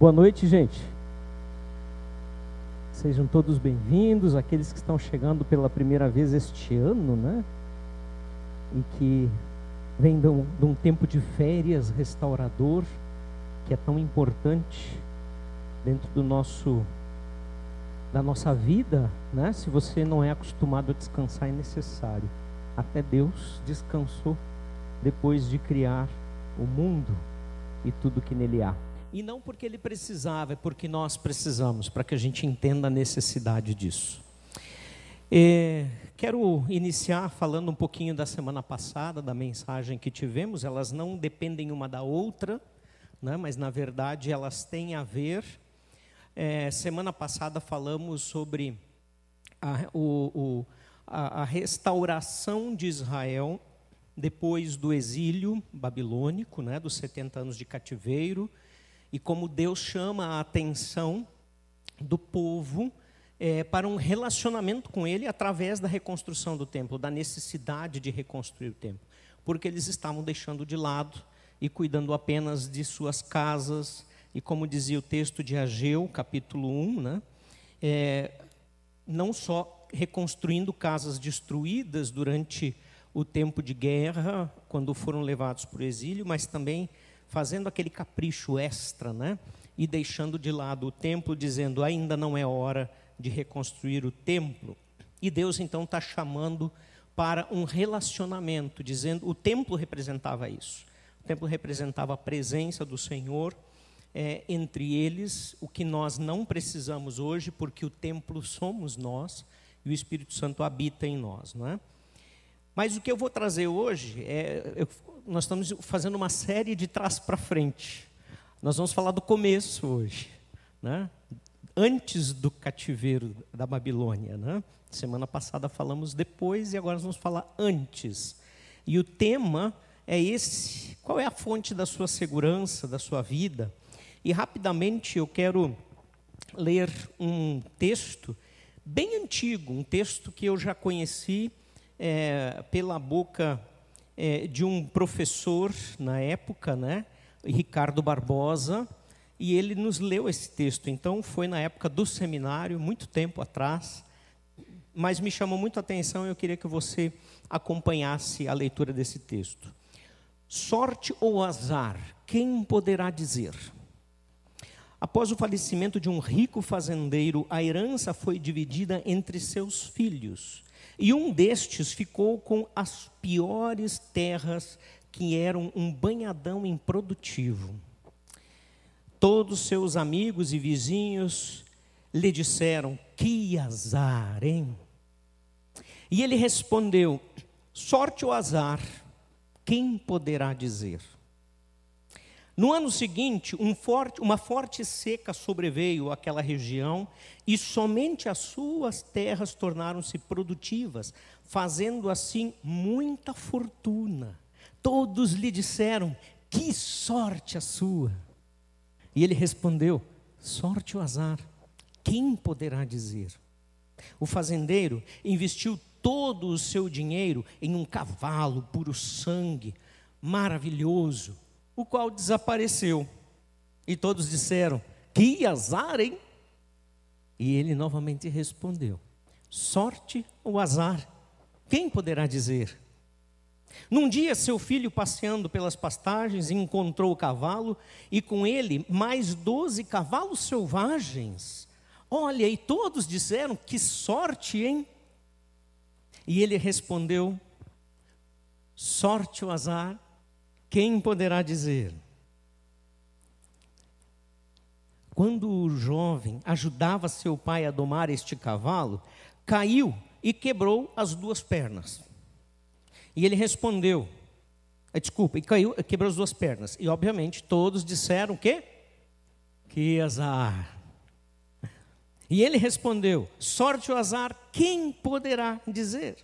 Boa noite, gente. Sejam todos bem-vindos, aqueles que estão chegando pela primeira vez este ano, né? E que vem de um, de um tempo de férias restaurador, que é tão importante dentro do nosso da nossa vida, né? Se você não é acostumado a descansar, é necessário. Até Deus descansou depois de criar o mundo e tudo que nele há. E não porque ele precisava, é porque nós precisamos, para que a gente entenda a necessidade disso. Quero iniciar falando um pouquinho da semana passada, da mensagem que tivemos. Elas não dependem uma da outra, né, mas na verdade elas têm a ver. É, semana passada falamos sobre a, o, o, a, a restauração de Israel depois do exílio babilônico, né, dos 70 anos de cativeiro e como Deus chama a atenção do povo é, para um relacionamento com Ele através da reconstrução do templo, da necessidade de reconstruir o templo, porque eles estavam deixando de lado e cuidando apenas de suas casas, e como dizia o texto de Ageu, capítulo 1, né, é, não só reconstruindo casas destruídas durante o tempo de guerra, quando foram levados para o exílio, mas também fazendo aquele capricho extra, né? E deixando de lado o templo, dizendo ainda não é hora de reconstruir o templo. E Deus então está chamando para um relacionamento, dizendo o templo representava isso. O templo representava a presença do Senhor é, entre eles, o que nós não precisamos hoje, porque o templo somos nós e o Espírito Santo habita em nós, não é? Mas o que eu vou trazer hoje é, eu, nós estamos fazendo uma série de trás para frente. Nós vamos falar do começo hoje, né? antes do cativeiro da Babilônia. Né? Semana passada falamos depois e agora nós vamos falar antes. E o tema é esse: qual é a fonte da sua segurança, da sua vida? E rapidamente eu quero ler um texto bem antigo, um texto que eu já conheci é, pela boca é, de um professor na época, né, Ricardo Barbosa, e ele nos leu esse texto. Então, foi na época do seminário, muito tempo atrás, mas me chamou muito a atenção e eu queria que você acompanhasse a leitura desse texto. Sorte ou azar, quem poderá dizer? Após o falecimento de um rico fazendeiro, a herança foi dividida entre seus filhos. E um destes ficou com as piores terras, que eram um banhadão improdutivo. Todos seus amigos e vizinhos lhe disseram: Que azar, hein? E ele respondeu: Sorte ou azar, quem poderá dizer? No ano seguinte, um forte, uma forte seca sobreveio àquela região e somente as suas terras tornaram-se produtivas, fazendo assim muita fortuna. Todos lhe disseram: Que sorte a sua! E ele respondeu: Sorte ou azar, quem poderá dizer? O fazendeiro investiu todo o seu dinheiro em um cavalo puro sangue, maravilhoso o qual desapareceu. E todos disseram: Que azar, hein? E ele novamente respondeu: Sorte ou azar? Quem poderá dizer? Num dia, seu filho, passeando pelas pastagens, encontrou o cavalo e com ele mais doze cavalos selvagens. Olha, e todos disseram: Que sorte, hein? E ele respondeu: Sorte ou azar? Quem poderá dizer? Quando o jovem ajudava seu pai a domar este cavalo, caiu e quebrou as duas pernas. E ele respondeu: eh, Desculpa, e caiu, quebrou as duas pernas. E obviamente todos disseram que que azar. E ele respondeu: Sorte ou azar, quem poderá dizer?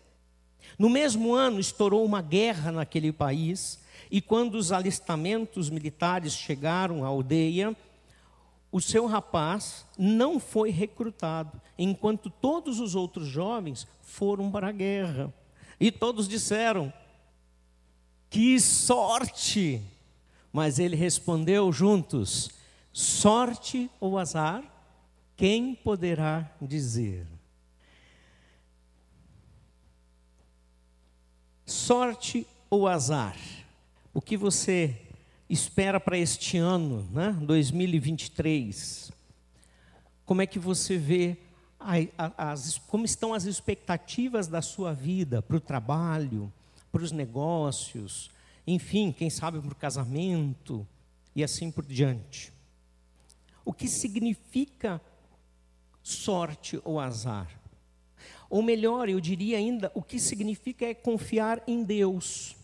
No mesmo ano estourou uma guerra naquele país e quando os alistamentos militares chegaram à aldeia, o seu rapaz não foi recrutado, enquanto todos os outros jovens foram para a guerra. E todos disseram: Que sorte! Mas ele respondeu juntos: Sorte ou azar? Quem poderá dizer? Sorte ou azar? O que você espera para este ano, né? 2023? Como é que você vê as, como estão as expectativas da sua vida para o trabalho, para os negócios, enfim, quem sabe para o casamento e assim por diante. O que significa sorte ou azar? Ou melhor, eu diria ainda, o que significa é confiar em Deus.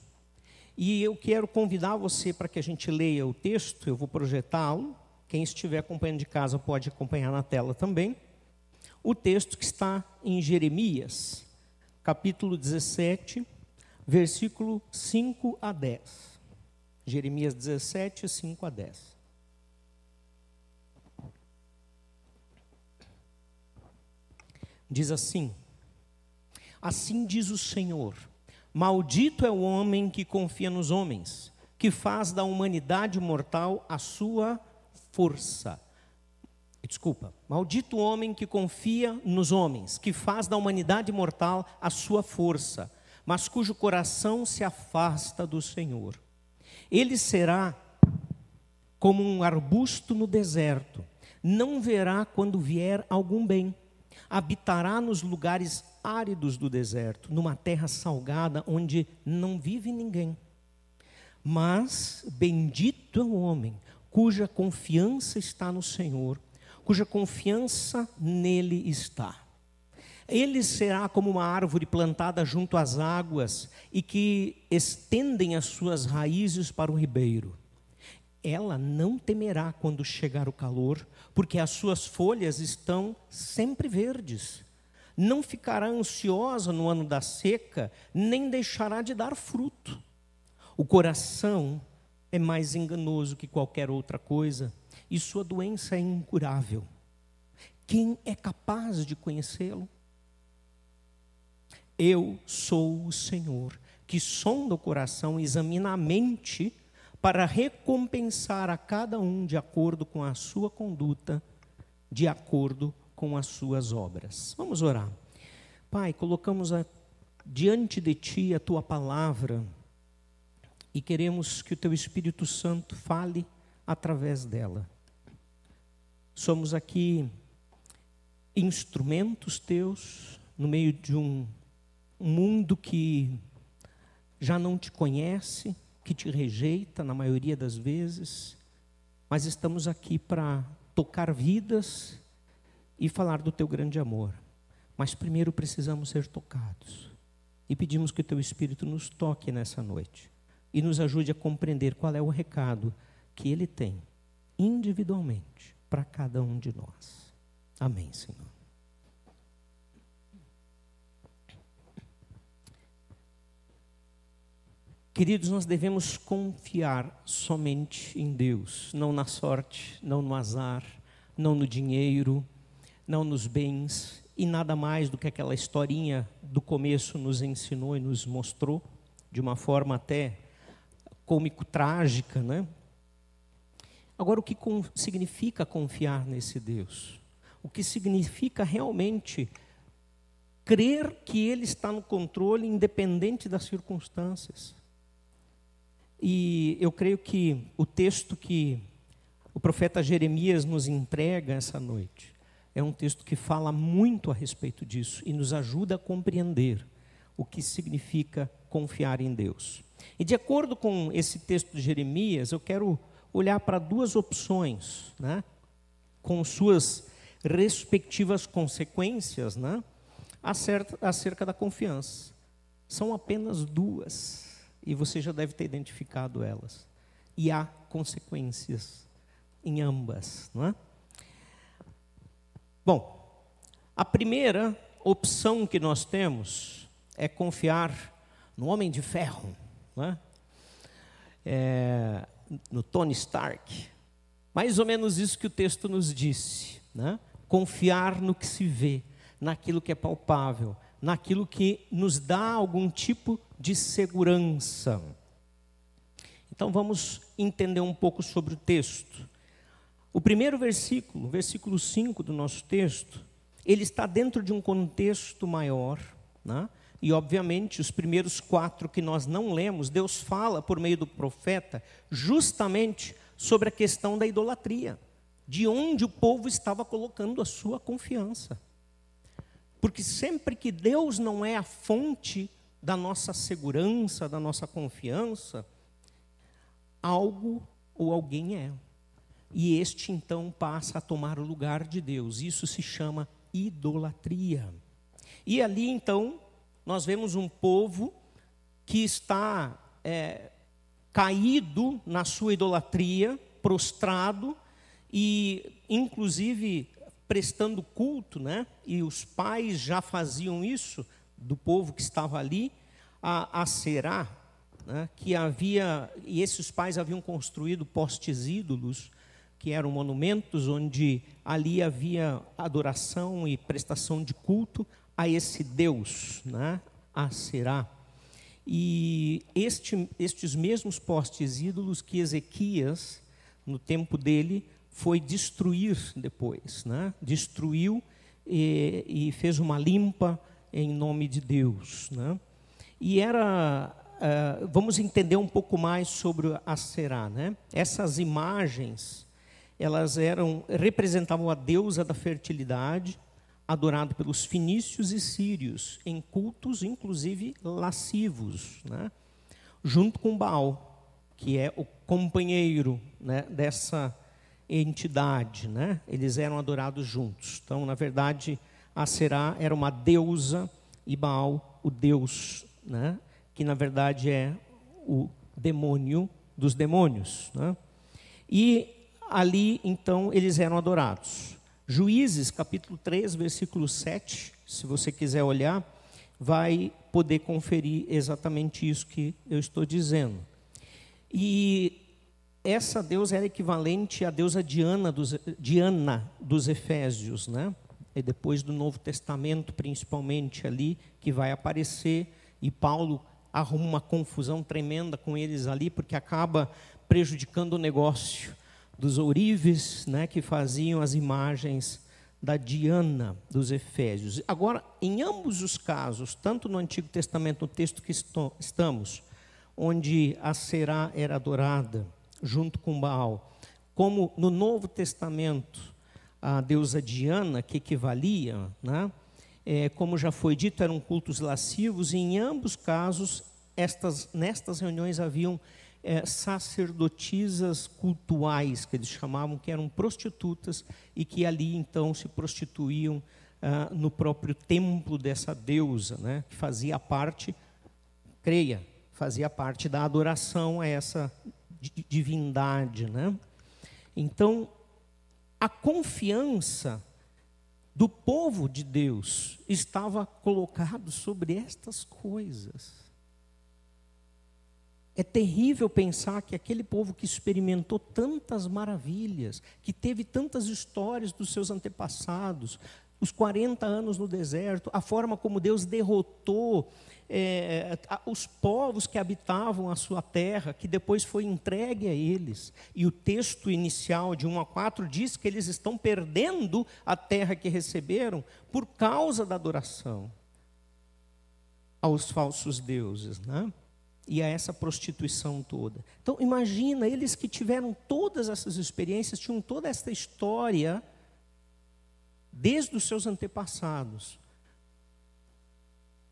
E eu quero convidar você para que a gente leia o texto, eu vou projetá-lo. Quem estiver acompanhando de casa pode acompanhar na tela também. O texto que está em Jeremias, capítulo 17, versículo 5 a 10. Jeremias 17, 5 a 10. Diz assim: Assim diz o Senhor: Maldito é o homem que confia nos homens, que faz da humanidade mortal a sua força. Desculpa, maldito o homem que confia nos homens, que faz da humanidade mortal a sua força mas cujo coração se afasta do Senhor. Ele será como um arbusto no deserto, não verá quando vier algum bem. Habitará nos lugares áridos do deserto, numa terra salgada onde não vive ninguém. Mas bendito é o homem cuja confiança está no Senhor, cuja confiança nele está. Ele será como uma árvore plantada junto às águas e que estendem as suas raízes para o ribeiro. Ela não temerá quando chegar o calor, porque as suas folhas estão sempre verdes. Não ficará ansiosa no ano da seca, nem deixará de dar fruto. O coração é mais enganoso que qualquer outra coisa, e sua doença é incurável. Quem é capaz de conhecê-lo? Eu sou o Senhor, que sonda o coração, examina a mente, para recompensar a cada um de acordo com a sua conduta, de acordo com as suas obras. Vamos orar. Pai, colocamos a, diante de Ti a Tua palavra e queremos que o Teu Espírito Santo fale através dela. Somos aqui instrumentos Teus no meio de um um mundo que já não te conhece, que te rejeita na maioria das vezes, mas estamos aqui para tocar vidas e falar do teu grande amor. Mas primeiro precisamos ser tocados. E pedimos que o teu Espírito nos toque nessa noite e nos ajude a compreender qual é o recado que ele tem individualmente para cada um de nós. Amém, Senhor. Queridos, nós devemos confiar somente em Deus, não na sorte, não no azar, não no dinheiro, não nos bens e nada mais do que aquela historinha do começo nos ensinou e nos mostrou, de uma forma até cômico-trágica, né? Agora, o que significa confiar nesse Deus? O que significa realmente crer que Ele está no controle, independente das circunstâncias? E eu creio que o texto que o profeta Jeremias nos entrega essa noite é um texto que fala muito a respeito disso e nos ajuda a compreender o que significa confiar em Deus. E de acordo com esse texto de Jeremias, eu quero olhar para duas opções, né, com suas respectivas consequências, né, acerca, da confiança. São apenas duas e você já deve ter identificado elas. E há consequências em ambas, não é? Bom, a primeira opção que nós temos é confiar no homem de ferro, não é? É, no Tony Stark. Mais ou menos isso que o texto nos disse, né? Confiar no que se vê, naquilo que é palpável, naquilo que nos dá algum tipo de segurança. Então vamos entender um pouco sobre o texto. O primeiro versículo, versículo 5 do nosso texto, ele está dentro de um contexto maior, né? e obviamente os primeiros quatro que nós não lemos, Deus fala por meio do profeta justamente sobre a questão da idolatria, de onde o povo estava colocando a sua confiança. Porque sempre que Deus não é a fonte da nossa segurança, da nossa confiança, algo ou alguém é. E este então passa a tomar o lugar de Deus. Isso se chama idolatria. E ali então nós vemos um povo que está é, caído na sua idolatria, prostrado e inclusive prestando culto, né? E os pais já faziam isso do povo que estava ali a, a Será, né? que havia e esses pais haviam construído postes ídolos que eram monumentos onde ali havia adoração e prestação de culto a esse Deus, né? a Será. E este, estes mesmos postes ídolos que Ezequias, no tempo dele, foi destruir depois, né? destruiu e, e fez uma limpa em nome de Deus. Né? E era Uh, vamos entender um pouco mais sobre a Será, né? Essas imagens elas eram representavam a deusa da fertilidade, adorada pelos fenícios e sírios em cultos, inclusive lascivos, né? junto com Baal, que é o companheiro né, dessa entidade, né? Eles eram adorados juntos. Então, na verdade, a Será era uma deusa e Baal o deus, né? Que na verdade é o demônio dos demônios, né? E ali, então, eles eram adorados. Juízes, capítulo 3, versículo 7, se você quiser olhar, vai poder conferir exatamente isso que eu estou dizendo. E essa deusa era equivalente à deusa Diana dos, Diana dos Efésios, né? E depois do Novo Testamento, principalmente ali, que vai aparecer, e Paulo arruma uma confusão tremenda com eles ali, porque acaba prejudicando o negócio dos ourives, né, que faziam as imagens da Diana dos Efésios. Agora, em ambos os casos, tanto no Antigo Testamento, no texto que estamos, onde a Será era adorada junto com Baal, como no Novo Testamento, a deusa Diana, que equivalia, né, é, como já foi dito, eram cultos lascivos, e em ambos casos, estas, nestas reuniões haviam é, sacerdotisas cultuais, que eles chamavam, que eram prostitutas e que ali então se prostituíam ah, no próprio templo dessa deusa, né, que fazia parte, creia, fazia parte da adoração a essa divindade. Né? Então, a confiança do povo de Deus estava colocado sobre estas coisas. É terrível pensar que aquele povo que experimentou tantas maravilhas, que teve tantas histórias dos seus antepassados, os 40 anos no deserto, a forma como Deus derrotou é, os povos que habitavam a sua terra, que depois foi entregue a eles. E o texto inicial, de 1 a 4, diz que eles estão perdendo a terra que receberam por causa da adoração aos falsos deuses. Né? E a essa prostituição toda. Então, imagina, eles que tiveram todas essas experiências, tinham toda essa história, desde os seus antepassados,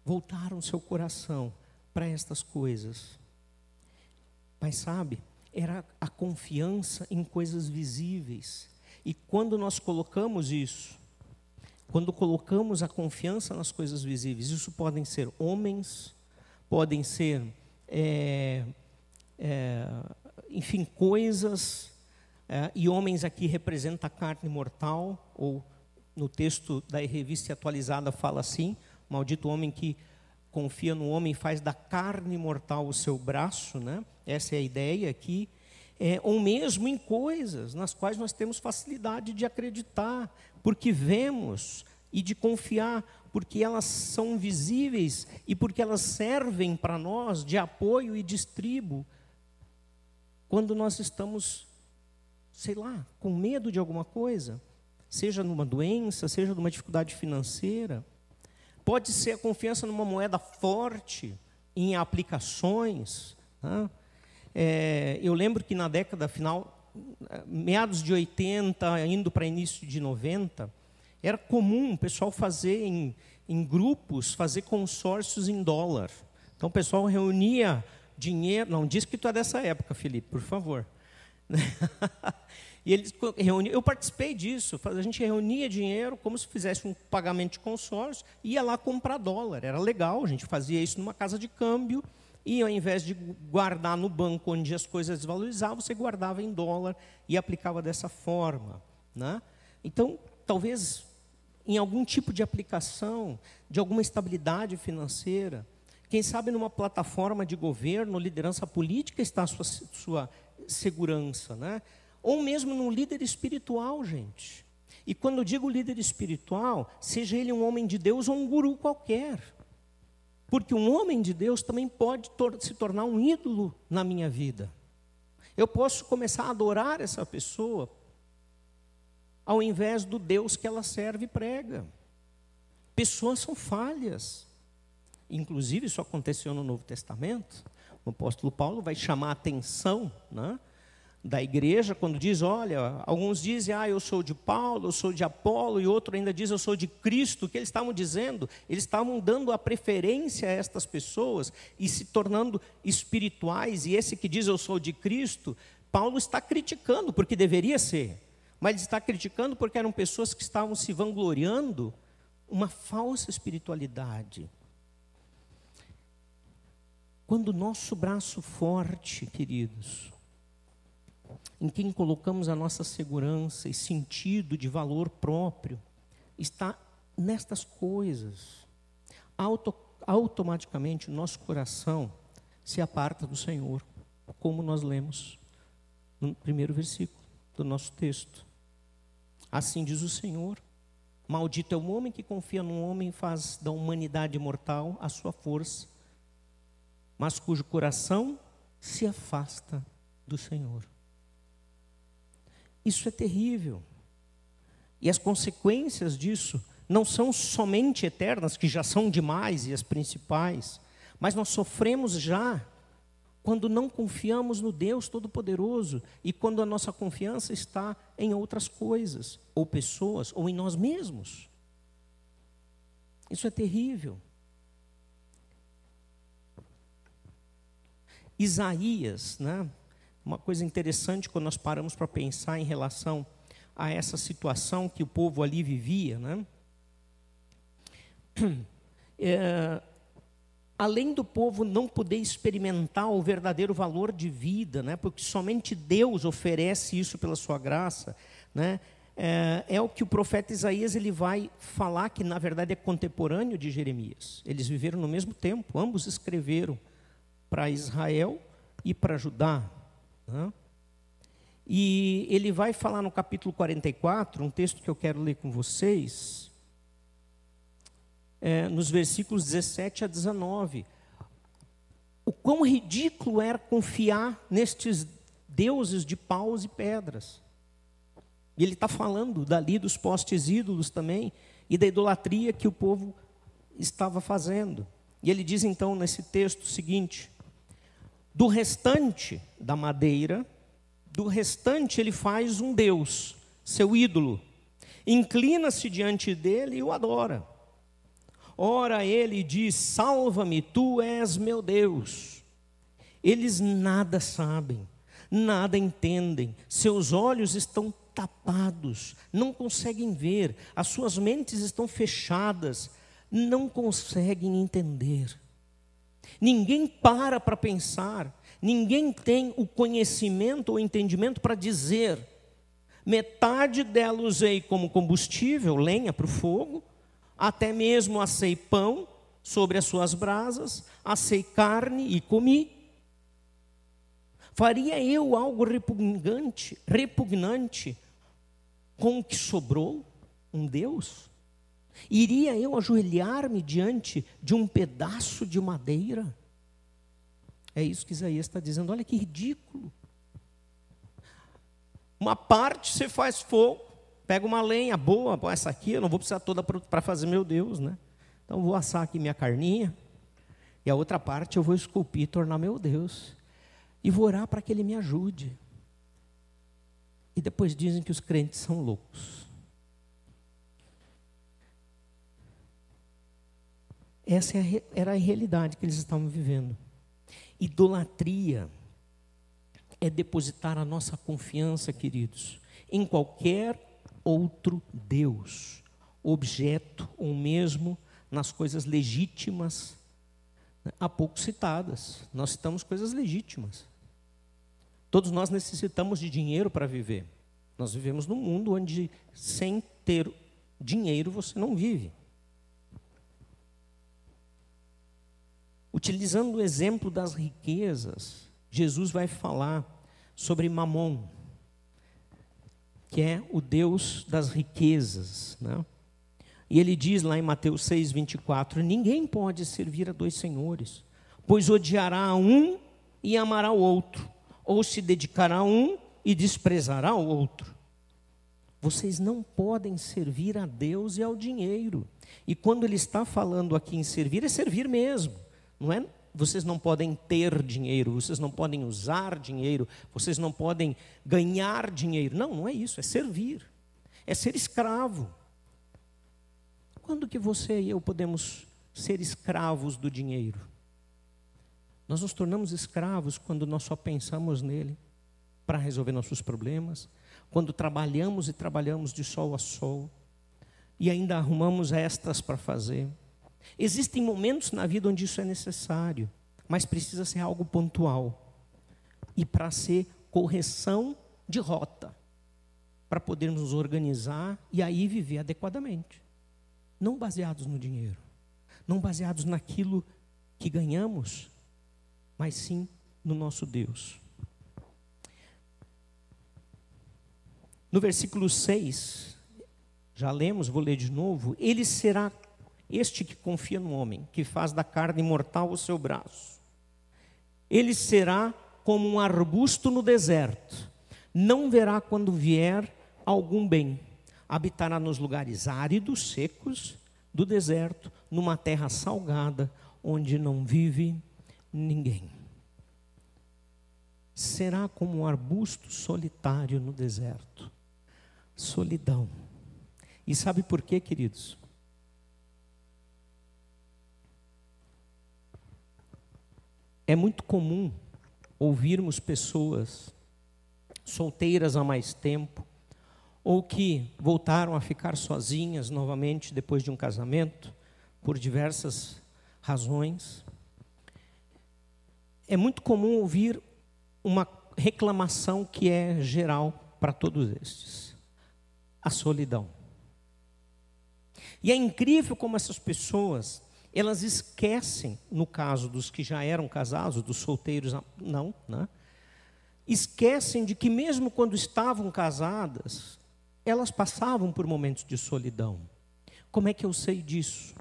voltaram seu coração para estas coisas. Mas sabe, era a confiança em coisas visíveis. E quando nós colocamos isso, quando colocamos a confiança nas coisas visíveis, isso podem ser homens, podem ser é, é, enfim, coisas, é, e homens aqui representa a carne mortal, ou no texto da revista atualizada fala assim: maldito homem que confia no homem faz da carne mortal o seu braço, né? Essa é a ideia aqui. É, ou mesmo em coisas nas quais nós temos facilidade de acreditar, porque vemos e de confiar, porque elas são visíveis e porque elas servem para nós de apoio e distribo quando nós estamos sei lá, com medo de alguma coisa, seja numa doença, seja numa dificuldade financeira. Pode ser a confiança numa moeda forte, em aplicações. Né? É, eu lembro que na década final, meados de 80, indo para início de 90, era comum o pessoal fazer em, em grupos, fazer consórcios em dólar. Então o pessoal reunia dinheiro. Não diz que tu é dessa época, Felipe, por favor. e eles reuniam, eu participei disso. A gente reunia dinheiro como se fizesse um pagamento de consórcio, ia lá comprar dólar. Era legal, a gente fazia isso numa casa de câmbio. E ao invés de guardar no banco onde as coisas desvalorizavam, você guardava em dólar e aplicava dessa forma. Né? Então, talvez em algum tipo de aplicação, de alguma estabilidade financeira, quem sabe numa plataforma de governo, liderança política está a sua, sua segurança, né? Ou mesmo num líder espiritual, gente. E quando digo líder espiritual, seja ele um homem de Deus ou um guru qualquer. Porque um homem de Deus também pode tor se tornar um ídolo na minha vida. Eu posso começar a adorar essa pessoa ao invés do Deus que ela serve e prega. Pessoas são falhas. Inclusive, isso aconteceu no Novo Testamento. O apóstolo Paulo vai chamar a atenção né, da igreja quando diz: olha, alguns dizem, ah, eu sou de Paulo, eu sou de Apolo, e outro ainda diz, eu sou de Cristo. O que eles estavam dizendo? Eles estavam dando a preferência a estas pessoas e se tornando espirituais. E esse que diz, eu sou de Cristo, Paulo está criticando, porque deveria ser. Mas está criticando porque eram pessoas que estavam se vangloriando uma falsa espiritualidade. Quando o nosso braço forte, queridos, em quem colocamos a nossa segurança e sentido de valor próprio, está nestas coisas, auto, automaticamente o nosso coração se aparta do Senhor, como nós lemos no primeiro versículo do nosso texto. Assim diz o Senhor: Maldito é o homem que confia num homem e faz da humanidade mortal a sua força mas cujo coração se afasta do Senhor. Isso é terrível. E as consequências disso não são somente eternas, que já são demais e as principais, mas nós sofremos já quando não confiamos no Deus Todo-Poderoso e quando a nossa confiança está em outras coisas, ou pessoas, ou em nós mesmos. Isso é terrível. Isaías, né? uma coisa interessante quando nós paramos para pensar em relação a essa situação que o povo ali vivia. Né? É, além do povo não poder experimentar o verdadeiro valor de vida, né? porque somente Deus oferece isso pela sua graça, né? é, é, o que o profeta Isaías ele vai falar que na verdade é contemporâneo de Jeremias. Eles viveram no mesmo tempo, ambos escreveram para Israel e para Judá. Né? E ele vai falar no capítulo 44, um texto que eu quero ler com vocês, é, nos versículos 17 a 19. O quão ridículo era confiar nestes deuses de paus e pedras. E ele está falando dali dos postes ídolos também e da idolatria que o povo estava fazendo. E ele diz então nesse texto o seguinte: do restante da madeira, do restante ele faz um Deus, seu ídolo. Inclina-se diante dele e o adora. Ora, ele diz: Salva-me, tu és meu Deus. Eles nada sabem, nada entendem, seus olhos estão tapados, não conseguem ver, as suas mentes estão fechadas, não conseguem entender. Ninguém para para pensar, ninguém tem o conhecimento ou entendimento para dizer. Metade dela usei como combustível, lenha para o fogo, até mesmo assei pão sobre as suas brasas, assei carne e comi. Faria eu algo repugnante, repugnante com o que sobrou? Um Deus? Iria eu ajoelhar-me diante de um pedaço de madeira? É isso que Isaías está dizendo. Olha que ridículo. Uma parte você faz fogo, pega uma lenha boa, essa aqui eu não vou precisar toda para fazer meu Deus, né? Então vou assar aqui minha carninha, e a outra parte eu vou esculpir e tornar meu Deus. E vou orar para que Ele me ajude. E depois dizem que os crentes são loucos. Essa é era a realidade que eles estavam vivendo. Idolatria é depositar a nossa confiança, queridos, em qualquer outro Deus, objeto ou mesmo nas coisas legítimas, né, há pouco citadas. Nós citamos coisas legítimas. Todos nós necessitamos de dinheiro para viver. Nós vivemos num mundo onde, sem ter dinheiro, você não vive. Utilizando o exemplo das riquezas, Jesus vai falar sobre Mamon, que é o Deus das riquezas. Né? E ele diz lá em Mateus 6, 24: Ninguém pode servir a dois senhores, pois odiará a um e amará o outro, ou se dedicará a um e desprezará o outro. Vocês não podem servir a Deus e ao dinheiro. E quando ele está falando aqui em servir, é servir mesmo. Não é vocês não podem ter dinheiro, vocês não podem usar dinheiro, vocês não podem ganhar dinheiro. Não, não é isso, é servir. É ser escravo. Quando que você e eu podemos ser escravos do dinheiro? Nós nos tornamos escravos quando nós só pensamos nele para resolver nossos problemas, quando trabalhamos e trabalhamos de sol a sol e ainda arrumamos estas para fazer. Existem momentos na vida onde isso é necessário, mas precisa ser algo pontual e para ser correção de rota, para podermos nos organizar e aí viver adequadamente. Não baseados no dinheiro, não baseados naquilo que ganhamos, mas sim no nosso Deus. No versículo 6, já lemos, vou ler de novo. Ele será este que confia no homem, que faz da carne mortal o seu braço. Ele será como um arbusto no deserto, não verá quando vier algum bem. Habitará nos lugares áridos, secos do deserto, numa terra salgada, onde não vive ninguém. Será como um arbusto solitário no deserto. Solidão. E sabe por quê, queridos? É muito comum ouvirmos pessoas solteiras há mais tempo, ou que voltaram a ficar sozinhas novamente depois de um casamento, por diversas razões. É muito comum ouvir uma reclamação que é geral para todos estes: a solidão. E é incrível como essas pessoas elas esquecem, no caso dos que já eram casados, dos solteiros, não, né? esquecem de que mesmo quando estavam casadas, elas passavam por momentos de solidão. Como é que eu sei disso?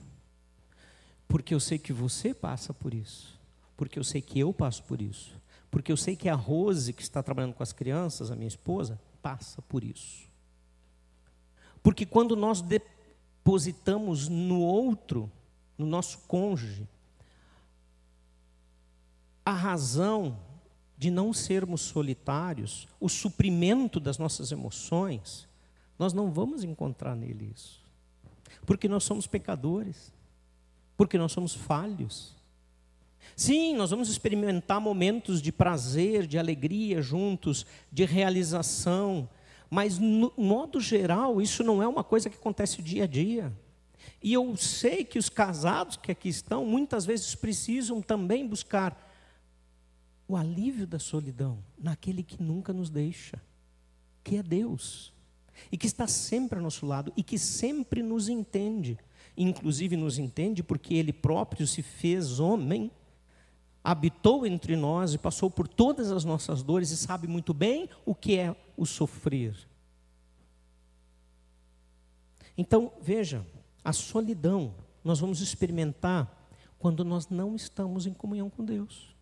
Porque eu sei que você passa por isso. Porque eu sei que eu passo por isso. Porque eu sei que a Rose, que está trabalhando com as crianças, a minha esposa, passa por isso. Porque quando nós depositamos no outro no nosso cônjuge, a razão de não sermos solitários, o suprimento das nossas emoções, nós não vamos encontrar nele isso. Porque nós somos pecadores, porque nós somos falhos. Sim, nós vamos experimentar momentos de prazer, de alegria juntos, de realização, mas no modo geral, isso não é uma coisa que acontece dia a dia. E eu sei que os casados que aqui estão, muitas vezes precisam também buscar o alívio da solidão naquele que nunca nos deixa, que é Deus, e que está sempre ao nosso lado e que sempre nos entende. Inclusive nos entende porque Ele próprio se fez homem, habitou entre nós e passou por todas as nossas dores e sabe muito bem o que é o sofrer. Então, veja, a solidão nós vamos experimentar quando nós não estamos em comunhão com Deus.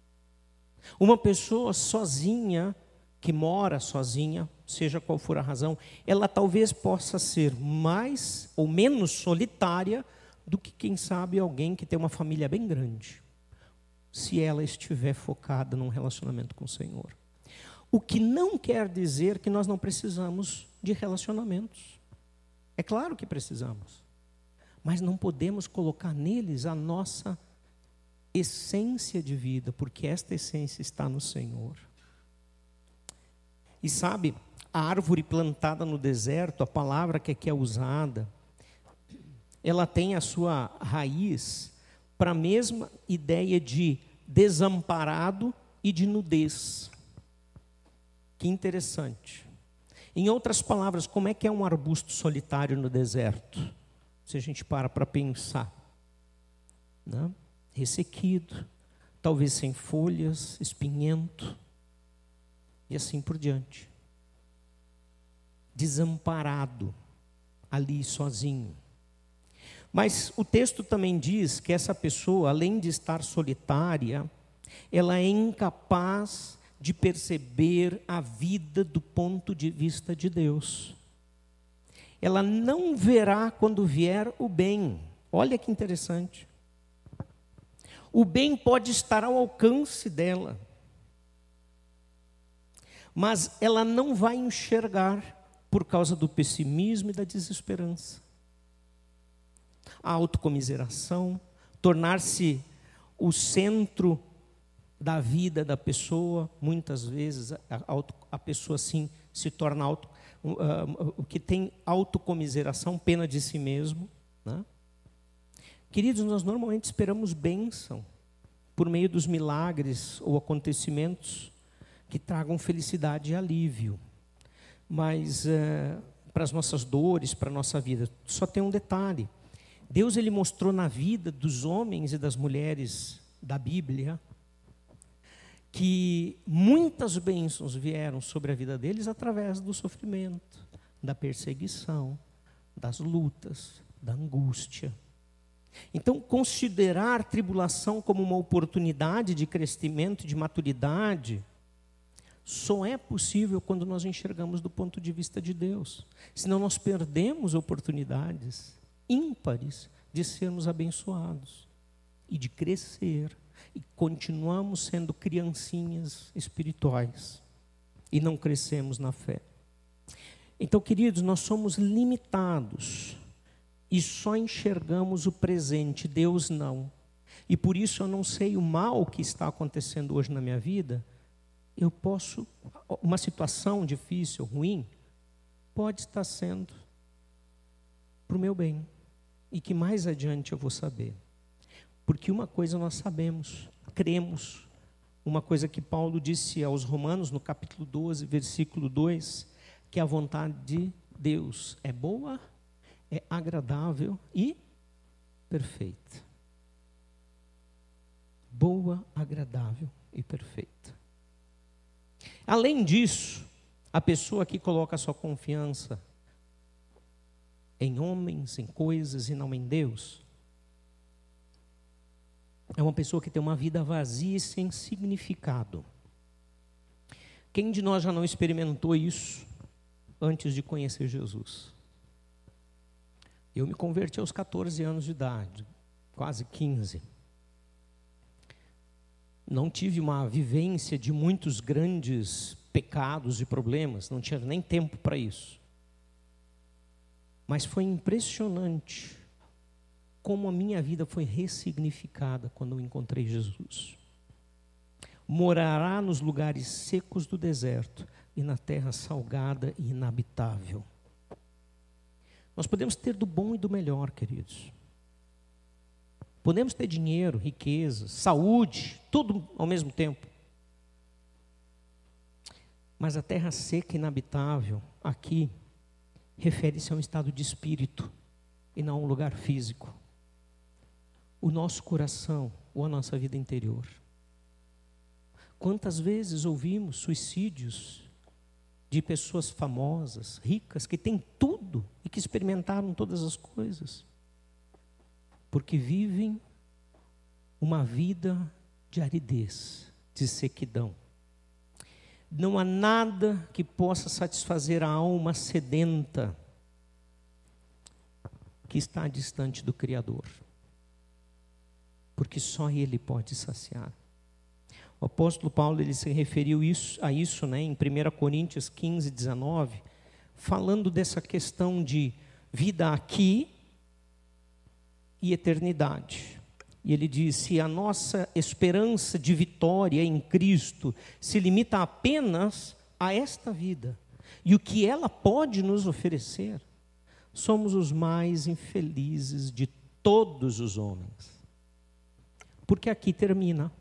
Uma pessoa sozinha, que mora sozinha, seja qual for a razão, ela talvez possa ser mais ou menos solitária do que, quem sabe, alguém que tem uma família bem grande, se ela estiver focada num relacionamento com o Senhor. O que não quer dizer que nós não precisamos de relacionamentos. É claro que precisamos, mas não podemos colocar neles a nossa essência de vida, porque esta essência está no Senhor. E sabe, a árvore plantada no deserto, a palavra que aqui é usada, ela tem a sua raiz para a mesma ideia de desamparado e de nudez. Que interessante. Em outras palavras, como é que é um arbusto solitário no deserto? Se a gente para para pensar. Né? Ressequido, talvez sem folhas, espinhento, e assim por diante. Desamparado, ali sozinho. Mas o texto também diz que essa pessoa, além de estar solitária, ela é incapaz de perceber a vida do ponto de vista de Deus. Ela não verá quando vier o bem. Olha que interessante. O bem pode estar ao alcance dela, mas ela não vai enxergar por causa do pessimismo e da desesperança a autocomiseração, tornar-se o centro da vida da pessoa, muitas vezes a, auto, a pessoa assim se torna auto, uh, o que tem autocomiseração, pena de si mesmo. Né? Queridos, nós normalmente esperamos bênção por meio dos milagres ou acontecimentos que tragam felicidade e alívio. Mas uh, para as nossas dores, para a nossa vida, só tem um detalhe. Deus ele mostrou na vida dos homens e das mulheres da Bíblia que muitas bênçãos vieram sobre a vida deles através do sofrimento, da perseguição, das lutas, da angústia. Então, considerar tribulação como uma oportunidade de crescimento, de maturidade, só é possível quando nós enxergamos do ponto de vista de Deus. Senão nós perdemos oportunidades ímpares de sermos abençoados e de crescer. E continuamos sendo criancinhas espirituais e não crescemos na fé. Então, queridos, nós somos limitados e só enxergamos o presente, Deus não. E por isso eu não sei o mal que está acontecendo hoje na minha vida. Eu posso, uma situação difícil, ruim, pode estar sendo para o meu bem e que mais adiante eu vou saber. Porque uma coisa nós sabemos, cremos, uma coisa que Paulo disse aos Romanos no capítulo 12, versículo 2, que a vontade de Deus é boa, é agradável e perfeita. Boa, agradável e perfeita. Além disso, a pessoa que coloca sua confiança em homens, em coisas e não em Deus, é uma pessoa que tem uma vida vazia e sem significado. Quem de nós já não experimentou isso antes de conhecer Jesus? Eu me converti aos 14 anos de idade, quase 15. Não tive uma vivência de muitos grandes pecados e problemas, não tinha nem tempo para isso. Mas foi impressionante como a minha vida foi ressignificada quando eu encontrei Jesus. Morará nos lugares secos do deserto e na terra salgada e inabitável. Nós podemos ter do bom e do melhor, queridos. Podemos ter dinheiro, riqueza, saúde, tudo ao mesmo tempo. Mas a terra seca e inabitável, aqui, refere-se a um estado de espírito e não a um lugar físico. O nosso coração ou a nossa vida interior. Quantas vezes ouvimos suicídios de pessoas famosas, ricas, que têm tudo e que experimentaram todas as coisas, porque vivem uma vida de aridez, de sequidão. Não há nada que possa satisfazer a alma sedenta que está distante do Criador. Porque só Ele pode saciar. O apóstolo Paulo ele se referiu isso, a isso né, em 1 Coríntios 15, 19, falando dessa questão de vida aqui e eternidade. E ele diz: se a nossa esperança de vitória em Cristo se limita apenas a esta vida e o que ela pode nos oferecer, somos os mais infelizes de todos os homens. Porque aqui termina.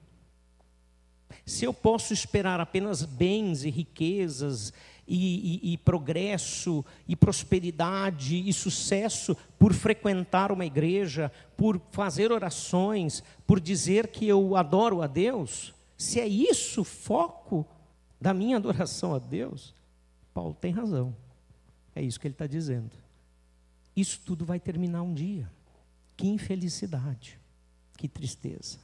Se eu posso esperar apenas bens e riquezas e, e, e, progresso e prosperidade e sucesso por frequentar uma igreja, por fazer orações, por dizer que eu adoro a Deus, se é isso o foco da minha adoração a Deus, Paulo tem razão. É isso que ele está dizendo. Isso tudo vai terminar um dia. Que infelicidade, que tristeza.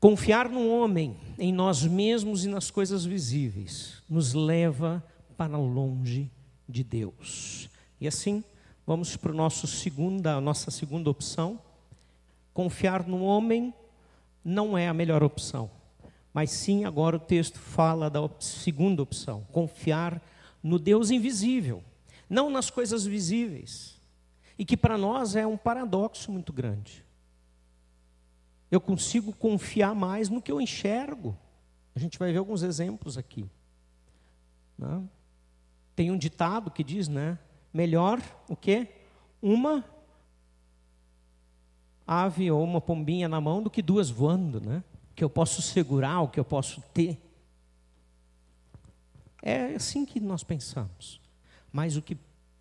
Confiar no homem, em nós mesmos e nas coisas visíveis, nos leva para longe de Deus. E assim, vamos para nosso segunda, a nossa segunda opção. Confiar no homem não é a melhor opção, mas sim agora o texto fala da segunda opção, confiar no Deus invisível, não nas coisas visíveis. E que para nós é um paradoxo muito grande. Eu consigo confiar mais no que eu enxergo. A gente vai ver alguns exemplos aqui. Né? Tem um ditado que diz, né? Melhor o quê? Uma ave ou uma pombinha na mão do que duas voando, né? Que eu posso segurar, o que eu posso ter. É assim que nós pensamos. Mas o que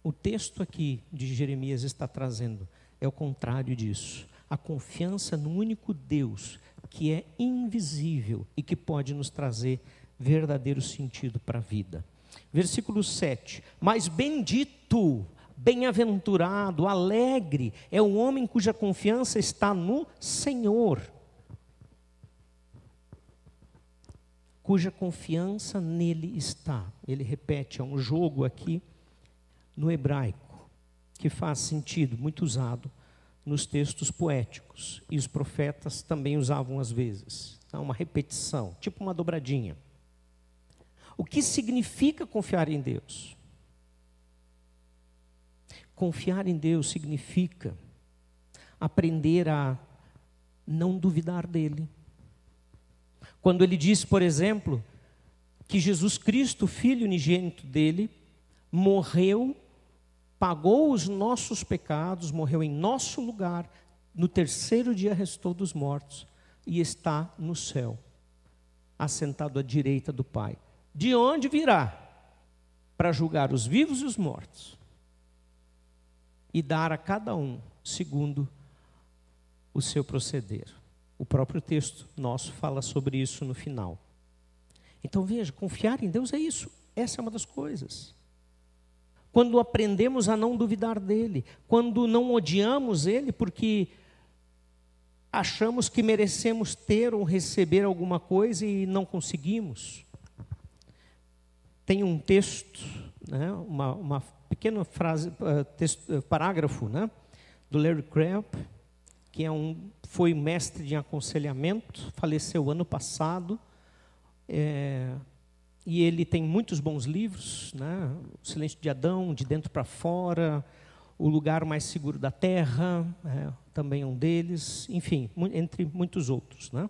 o texto aqui de Jeremias está trazendo é o contrário disso a confiança no único Deus que é invisível e que pode nos trazer verdadeiro sentido para a vida. Versículo 7: Mas bendito, bem-aventurado, alegre é o homem cuja confiança está no Senhor. Cuja confiança nele está. Ele repete, é um jogo aqui no hebraico que faz sentido, muito usado nos textos poéticos. E os profetas também usavam às vezes. Então, uma repetição, tipo uma dobradinha. O que significa confiar em Deus? Confiar em Deus significa aprender a não duvidar dele. Quando ele diz, por exemplo, que Jesus Cristo, filho unigênito dele, morreu pagou os nossos pecados, morreu em nosso lugar, no terceiro dia restou dos mortos e está no céu, assentado à direita do Pai. De onde virá? Para julgar os vivos e os mortos e dar a cada um segundo o seu proceder. O próprio texto nosso fala sobre isso no final. Então veja, confiar em Deus é isso. Essa é uma das coisas quando aprendemos a não duvidar dele, quando não odiamos ele porque achamos que merecemos ter ou receber alguma coisa e não conseguimos. Tem um texto, né, uma, uma pequena frase, uh, texto, uh, parágrafo, né, do Larry Crabb, que é um, foi mestre de aconselhamento, faleceu ano passado. É, e ele tem muitos bons livros, né? O Silêncio de Adão, De Dentro para Fora, O Lugar Mais Seguro da Terra, é, também um deles, enfim, entre muitos outros. Né?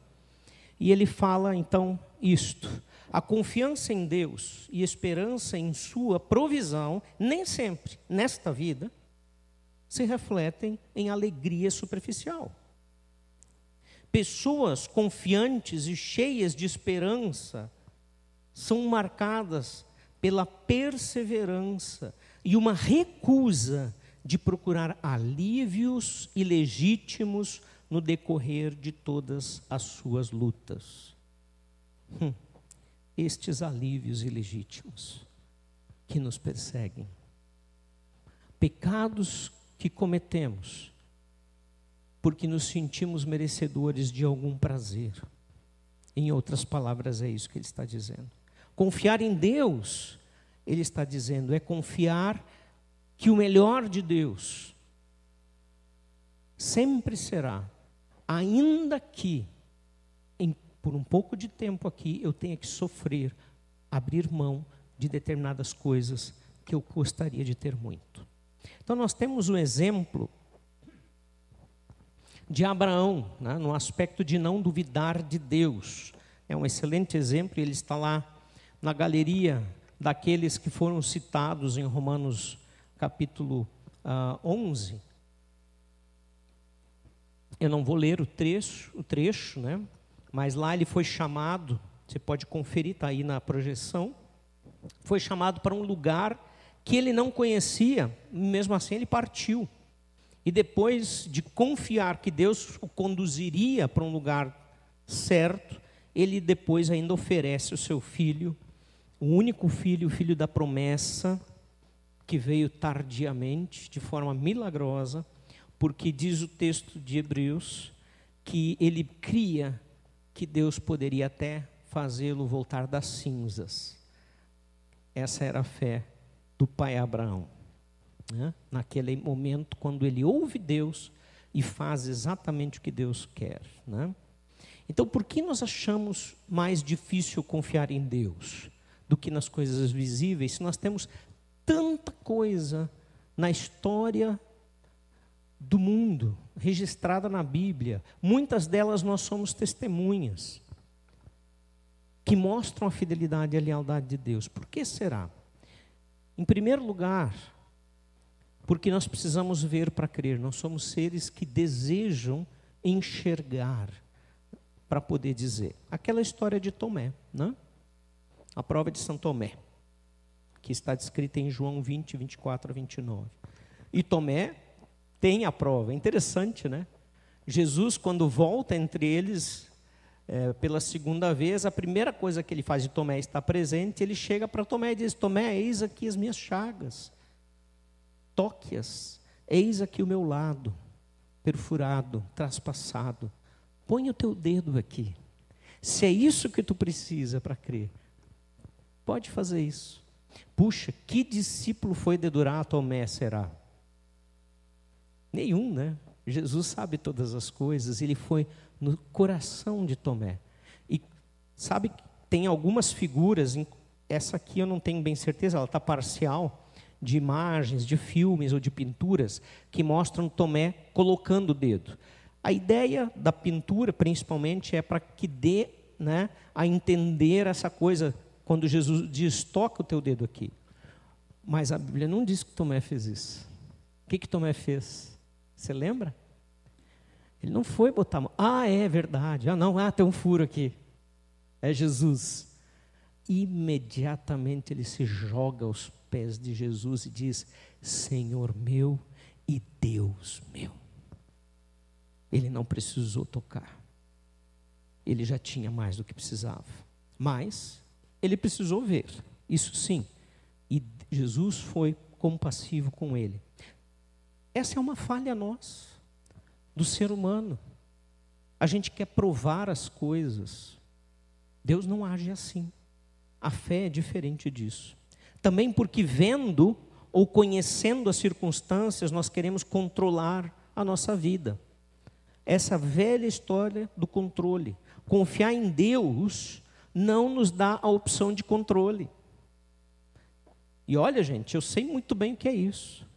E ele fala então isto: a confiança em Deus e esperança em Sua provisão, nem sempre nesta vida, se refletem em alegria superficial. Pessoas confiantes e cheias de esperança são marcadas pela perseverança e uma recusa de procurar alívios ilegítimos no decorrer de todas as suas lutas. Hum, estes alívios ilegítimos que nos perseguem, pecados que cometemos, porque nos sentimos merecedores de algum prazer Em outras palavras, é isso que ele está dizendo. Confiar em Deus, ele está dizendo, é confiar que o melhor de Deus sempre será, ainda que em, por um pouco de tempo aqui eu tenha que sofrer, abrir mão de determinadas coisas que eu gostaria de ter muito. Então nós temos um exemplo de Abraão, né, no aspecto de não duvidar de Deus. É um excelente exemplo, ele está lá na galeria daqueles que foram citados em Romanos capítulo uh, ah, 11. Eu não vou ler o trecho, o trecho, né? Mas lá ele foi chamado, você pode conferir, está aí na projeção. Foi chamado para um lugar que ele não conhecia, mesmo assim ele partiu. E depois de confiar que Deus o conduziria para um lugar certo, ele depois ainda oferece o seu filho, o único filho, o filho da promessa, que veio tardiamente, de forma milagrosa, porque diz o texto de Hebreus que ele cria que Deus poderia até fazê-lo voltar das cinzas. Essa era a fé do pai Abraão. Né? Naquele momento, quando ele ouve Deus e faz exatamente o que Deus quer. Né? Então, por que nós achamos mais difícil confiar em Deus do que nas coisas visíveis, se nós temos tanta coisa na história do mundo registrada na Bíblia, muitas delas nós somos testemunhas que mostram a fidelidade e a lealdade de Deus. Por que será? Em primeiro lugar, porque nós precisamos ver para crer, nós somos seres que desejam enxergar para poder dizer. Aquela história de Tomé, né? A prova de São Tomé, que está descrita em João 20, 24 a 29. E Tomé tem a prova, é interessante, né? Jesus, quando volta entre eles, é, pela segunda vez, a primeira coisa que ele faz de Tomé está presente, ele chega para Tomé e diz: Tomé, eis aqui as minhas chagas, toque-as, eis aqui o meu lado, perfurado, traspassado, põe o teu dedo aqui. Se é isso que tu precisa para crer, pode fazer isso. Puxa, que discípulo foi dedurar a Tomé será? Nenhum, né? Jesus sabe todas as coisas, ele foi no coração de Tomé. E sabe tem algumas figuras, essa aqui eu não tenho bem certeza, ela está parcial, de imagens, de filmes ou de pinturas, que mostram Tomé colocando o dedo. A ideia da pintura, principalmente, é para que dê né, a entender essa coisa, quando Jesus diz: toca o teu dedo aqui. Mas a Bíblia não diz que Tomé fez isso. O que, que Tomé fez? Você lembra? Ele não foi botar a mão. Ah, é verdade. Ah, não, ah, tem um furo aqui. É Jesus. Imediatamente ele se joga aos pés de Jesus e diz: Senhor meu e Deus meu. Ele não precisou tocar. Ele já tinha mais do que precisava. Mas ele precisou ver. Isso sim. E Jesus foi compassivo com ele. Essa é uma falha nossa do ser humano. A gente quer provar as coisas. Deus não age assim. A fé é diferente disso. Também porque vendo ou conhecendo as circunstâncias, nós queremos controlar a nossa vida. Essa velha história do controle. Confiar em Deus não nos dá a opção de controle. E olha, gente, eu sei muito bem o que é isso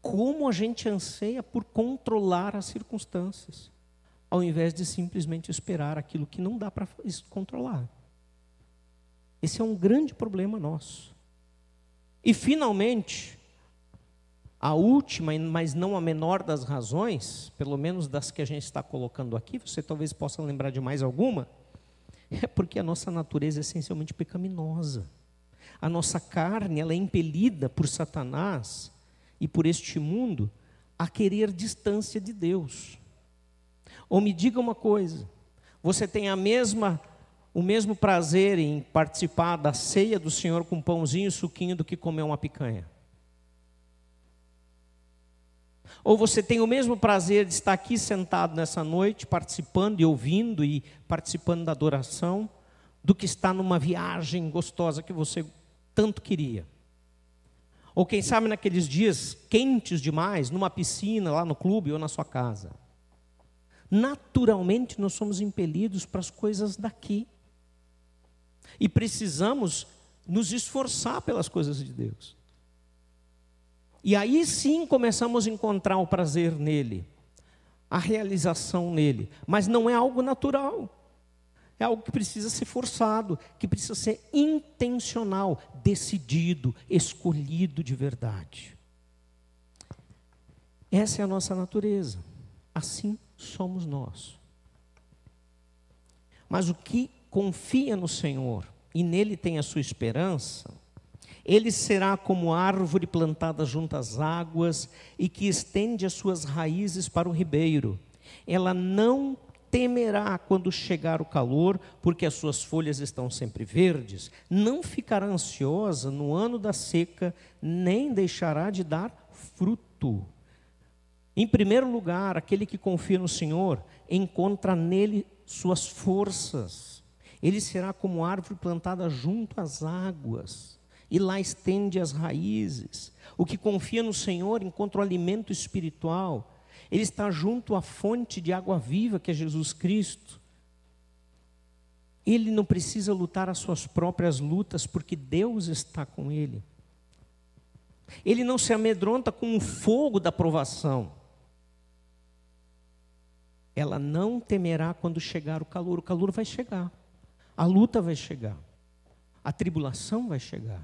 como a gente anseia por controlar as circunstâncias, ao invés de simplesmente esperar aquilo que não dá para controlar. Esse é um grande problema nosso. E, finalmente, a última, mas não a menor das razões, pelo menos das que a gente está colocando aqui, você talvez possa lembrar de mais alguma, é porque a nossa natureza é essencialmente pecaminosa. A nossa carne, ela é impelida por Satanás e por este mundo a querer distância de Deus. Ou me diga uma coisa: você tem a mesma o mesmo prazer em participar da ceia do Senhor com pãozinho e suquinho do que comer uma picanha? Ou você tem o mesmo prazer de estar aqui sentado nessa noite, participando e ouvindo e participando da adoração, do que estar numa viagem gostosa que você tanto queria? Ou quem sabe naqueles dias quentes demais, numa piscina, lá no clube ou na sua casa. Naturalmente nós somos impelidos para as coisas daqui. E precisamos nos esforçar pelas coisas de Deus. E aí sim começamos a encontrar o prazer nele, a realização nele. Mas não é algo natural. É algo que precisa ser forçado, que precisa ser intencional, decidido, escolhido de verdade. Essa é a nossa natureza. Assim somos nós. Mas o que confia no Senhor e nele tem a sua esperança, ele será como árvore plantada junto às águas e que estende as suas raízes para o ribeiro. Ela não temerá quando chegar o calor, porque as suas folhas estão sempre verdes. Não ficará ansiosa no ano da seca, nem deixará de dar fruto. Em primeiro lugar, aquele que confia no Senhor encontra nele suas forças. Ele será como árvore plantada junto às águas e lá estende as raízes. O que confia no Senhor encontra o alimento espiritual. Ele está junto à fonte de água viva que é Jesus Cristo. Ele não precisa lutar as suas próprias lutas, porque Deus está com ele. Ele não se amedronta com o fogo da provação. Ela não temerá quando chegar o calor. O calor vai chegar. A luta vai chegar. A tribulação vai chegar.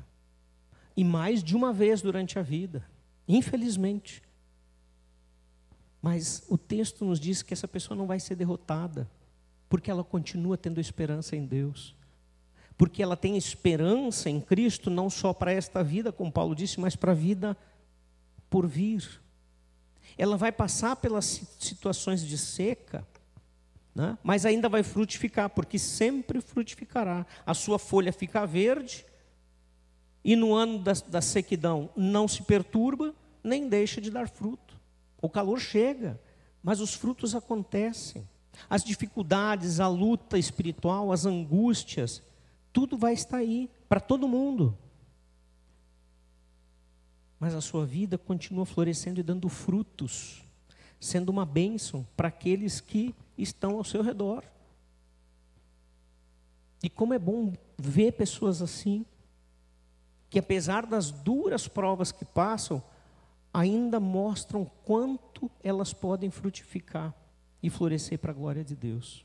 E mais de uma vez durante a vida, infelizmente. Mas o texto nos diz que essa pessoa não vai ser derrotada, porque ela continua tendo esperança em Deus. Porque ela tem esperança em Cristo não só para esta vida, como Paulo disse, mas para a vida por vir. Ela vai passar pelas situações de seca, né? mas ainda vai frutificar, porque sempre frutificará. A sua folha fica verde e no ano da, da sequidão não se perturba, nem deixa de dar fruto. O calor chega, mas os frutos acontecem. As dificuldades, a luta espiritual, as angústias, tudo vai estar aí para todo mundo. Mas a sua vida continua florescendo e dando frutos, sendo uma bênção para aqueles que estão ao seu redor. E como é bom ver pessoas assim, que apesar das duras provas que passam, ainda mostram quanto elas podem frutificar e florescer para a glória de Deus.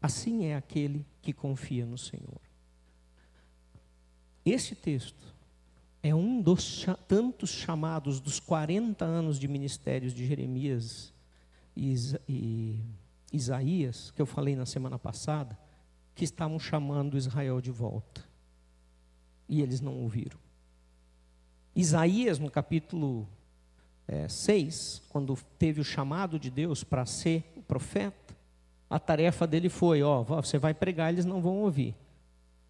Assim é aquele que confia no Senhor. Este texto é um dos tantos chamados dos 40 anos de ministérios de Jeremias e, Isaías, que eu falei na semana passada, que estavam chamando Israel de volta e eles não ouviram. Isaías, no capítulo é, 6, quando teve o chamado de Deus para ser o profeta, a tarefa dele foi: ó, você vai pregar, eles não vão ouvir.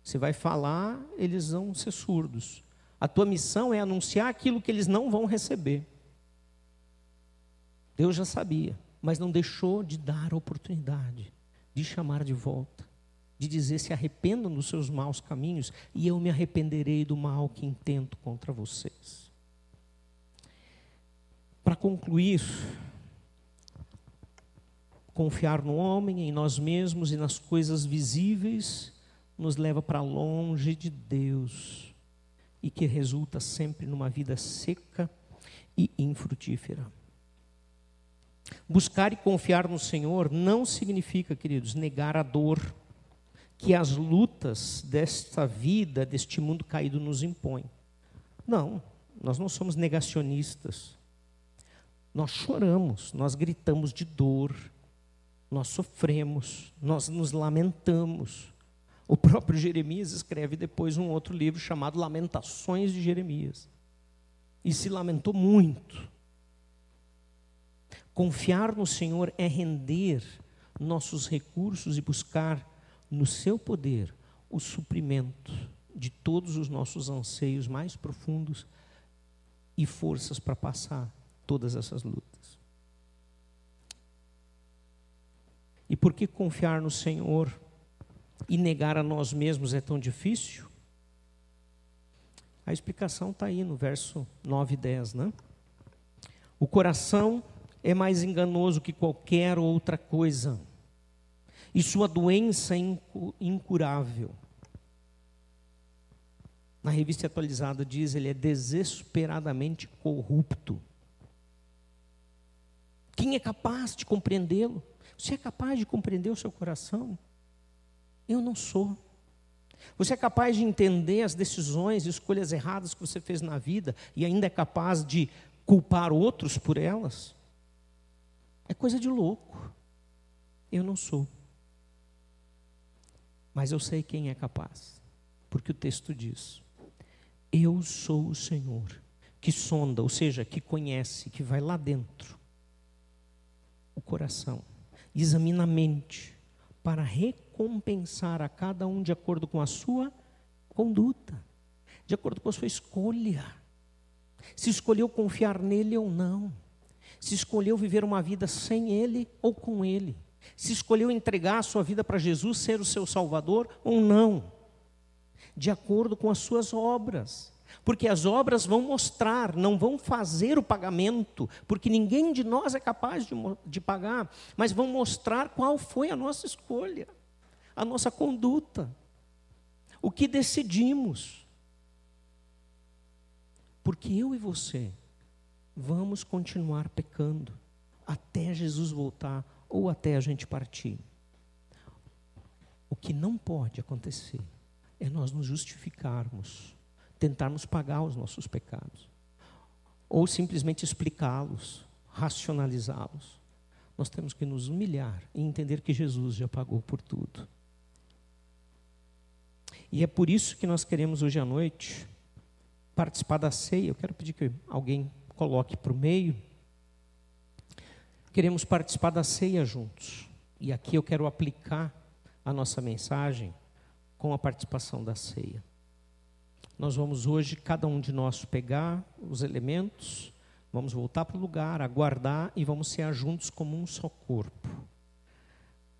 Você vai falar, eles vão ser surdos. A tua missão é anunciar aquilo que eles não vão receber. Deus já sabia, mas não deixou de dar a oportunidade de chamar de volta de dizer: se arrependam dos seus maus caminhos, e eu me arrependerei do mal que intento contra vocês. Para concluir, confiar no homem, em nós mesmos e nas coisas visíveis, nos leva para longe de Deus e que resulta sempre numa vida seca e infrutífera. Buscar e confiar no Senhor não significa, queridos, negar a dor que as lutas desta vida, deste mundo caído, nos impõem. Não, nós não somos negacionistas. Nós choramos, nós gritamos de dor, nós sofremos, nós nos lamentamos. O próprio Jeremias escreve depois um outro livro chamado Lamentações de Jeremias. E se lamentou muito. Confiar no Senhor é render nossos recursos e buscar no seu poder o suprimento de todos os nossos anseios mais profundos e forças para passar todas essas lutas. E por que confiar no Senhor e negar a nós mesmos é tão difícil? A explicação está aí no verso 9 e 10, né? O coração é mais enganoso que qualquer outra coisa, e sua doença é incurável. Na revista atualizada diz ele é desesperadamente corrupto. Quem é capaz de compreendê-lo? Você é capaz de compreender o seu coração? Eu não sou. Você é capaz de entender as decisões e escolhas erradas que você fez na vida e ainda é capaz de culpar outros por elas? É coisa de louco. Eu não sou. Mas eu sei quem é capaz, porque o texto diz: Eu sou o Senhor, que sonda, ou seja, que conhece, que vai lá dentro, o coração, examina a mente, para recompensar a cada um de acordo com a sua conduta, de acordo com a sua escolha. Se escolheu confiar nele ou não, se escolheu viver uma vida sem ele ou com ele, se escolheu entregar a sua vida para Jesus ser o seu Salvador ou não, de acordo com as suas obras. Porque as obras vão mostrar, não vão fazer o pagamento, porque ninguém de nós é capaz de, de pagar, mas vão mostrar qual foi a nossa escolha, a nossa conduta, o que decidimos. Porque eu e você vamos continuar pecando até Jesus voltar ou até a gente partir. O que não pode acontecer é nós nos justificarmos tentarmos pagar os nossos pecados, ou simplesmente explicá-los, racionalizá-los. Nós temos que nos humilhar e entender que Jesus já pagou por tudo. E é por isso que nós queremos hoje à noite participar da ceia. Eu quero pedir que alguém coloque para o meio. Queremos participar da ceia juntos. E aqui eu quero aplicar a nossa mensagem com a participação da ceia. Nós vamos hoje, cada um de nós, pegar os elementos, vamos voltar para o lugar, aguardar e vamos ser juntos como um só corpo.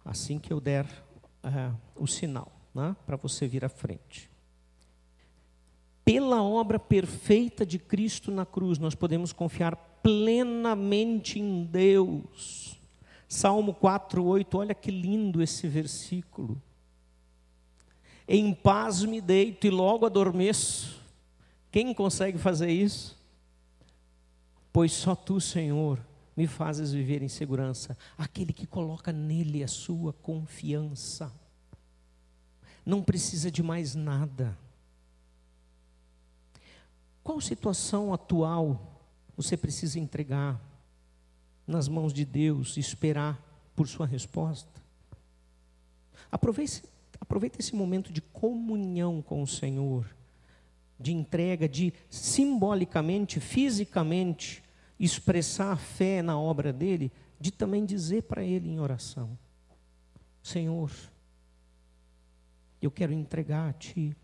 Assim que eu der uh, o sinal, né, para você vir à frente. Pela obra perfeita de Cristo na cruz, nós podemos confiar plenamente em Deus. Salmo 4:8, olha que lindo esse versículo. Em paz me deito e logo adormeço. Quem consegue fazer isso? Pois só tu, Senhor, me fazes viver em segurança. Aquele que coloca nele a sua confiança. Não precisa de mais nada. Qual situação atual você precisa entregar nas mãos de Deus e esperar por sua resposta? Aproveite, Aproveita esse momento de comunhão com o Senhor, de entrega, de simbolicamente, fisicamente, expressar a fé na obra dele, de também dizer para ele em oração: Senhor, eu quero entregar a ti.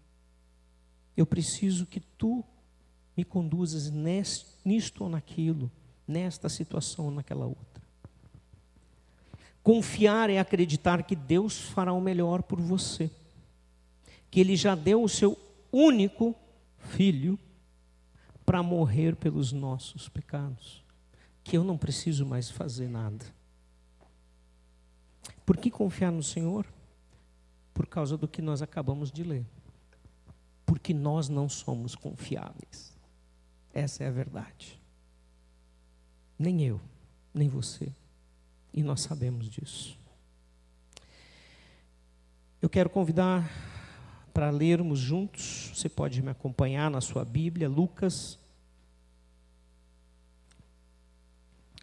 Eu preciso que tu me conduzas nisto ou naquilo, nesta situação ou naquela outra. Confiar é acreditar que Deus fará o melhor por você, que Ele já deu o seu único filho para morrer pelos nossos pecados, que eu não preciso mais fazer nada. Por que confiar no Senhor? Por causa do que nós acabamos de ler. Porque nós não somos confiáveis. Essa é a verdade. Nem eu, nem você. E nós sabemos disso. Eu quero convidar para lermos juntos, você pode me acompanhar na sua Bíblia, Lucas,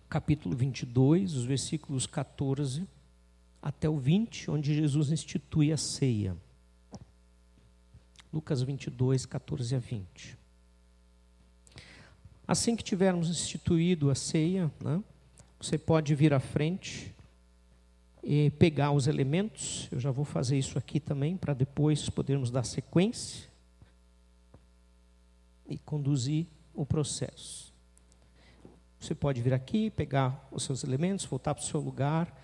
capítulo 22, os versículos 14 até o 20, onde Jesus institui a ceia. Lucas 22, 14 a 20. Assim que tivermos instituído a ceia, né, você pode vir à frente e pegar os elementos. Eu já vou fazer isso aqui também, para depois podermos dar sequência e conduzir o processo. Você pode vir aqui, pegar os seus elementos, voltar para o seu lugar.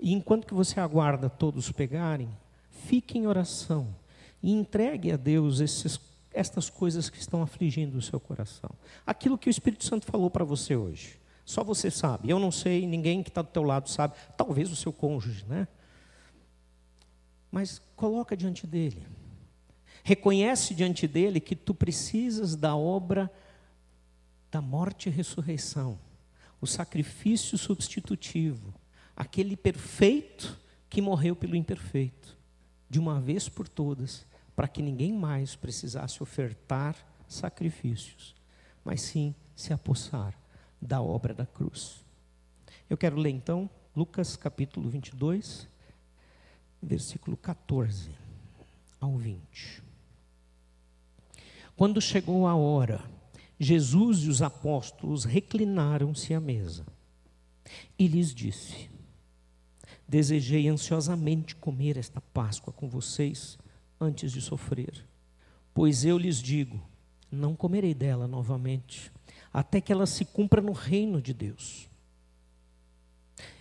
E enquanto que você aguarda todos pegarem, fique em oração e entregue a Deus esses, estas coisas que estão afligindo o seu coração. Aquilo que o Espírito Santo falou para você hoje. Só você sabe. Eu não sei, ninguém que está do teu lado sabe. Talvez o seu cônjuge, né? Mas coloca diante dele. Reconhece diante dele que tu precisas da obra da morte e ressurreição, o sacrifício substitutivo, aquele perfeito que morreu pelo imperfeito, de uma vez por todas, para que ninguém mais precisasse ofertar sacrifícios, mas sim se apossar da obra da cruz. Eu quero ler então Lucas capítulo 22, versículo 14 ao 20. Quando chegou a hora, Jesus e os apóstolos reclinaram-se à mesa e lhes disse: Desejei ansiosamente comer esta Páscoa com vocês antes de sofrer, pois eu lhes digo: não comerei dela novamente, até que ela se cumpra no reino de Deus.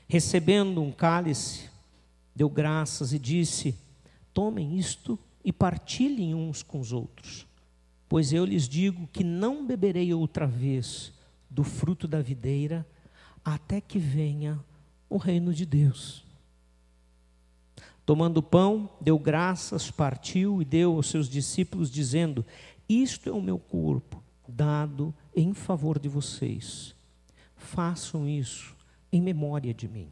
Recebendo um cálice, deu graças e disse: Tomem isto e partilhem uns com os outros, pois eu lhes digo que não beberei outra vez do fruto da videira até que venha o reino de Deus. Tomando o pão, deu graças, partiu e deu aos seus discípulos, dizendo: Isto é o meu corpo, dado em favor de vocês. Façam isso em memória de mim.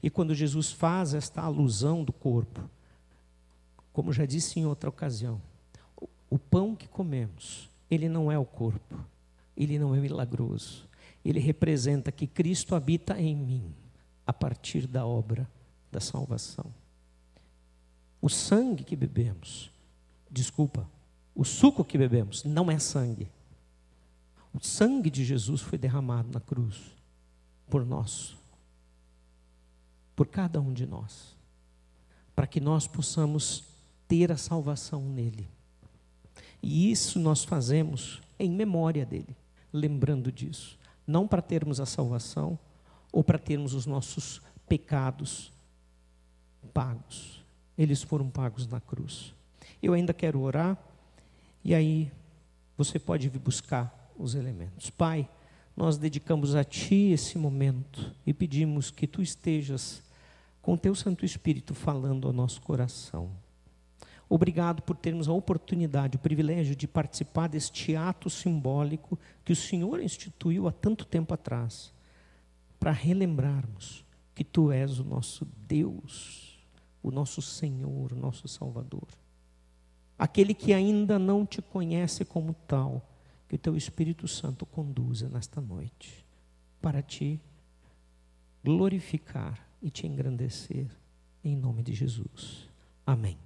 E quando Jesus faz esta alusão do corpo, como já disse em outra ocasião, o pão que comemos, ele não é o corpo, ele não é milagroso, ele representa que Cristo habita em mim a partir da obra da salvação. O sangue que bebemos, desculpa, o suco que bebemos não é sangue. O sangue de Jesus foi derramado na cruz por nós, por cada um de nós, para que nós possamos ter a salvação nele. E isso nós fazemos em memória dele, lembrando disso, não para termos a salvação ou para termos os nossos pecados pagos. Eles foram pagos na cruz. Eu ainda quero orar e aí você pode vir buscar os elementos. Pai, nós dedicamos a Ti esse momento e pedimos que Tu estejas com Teu Santo Espírito falando ao nosso coração. Obrigado por termos a oportunidade, o privilégio de participar deste ato simbólico que o Senhor instituiu há tanto tempo atrás, para relembrarmos que Tu és o nosso Deus, o nosso Senhor, o nosso Salvador. Aquele que ainda não te conhece como tal, que o Teu Espírito Santo conduza nesta noite, para te glorificar e te engrandecer, em nome de Jesus. Amém.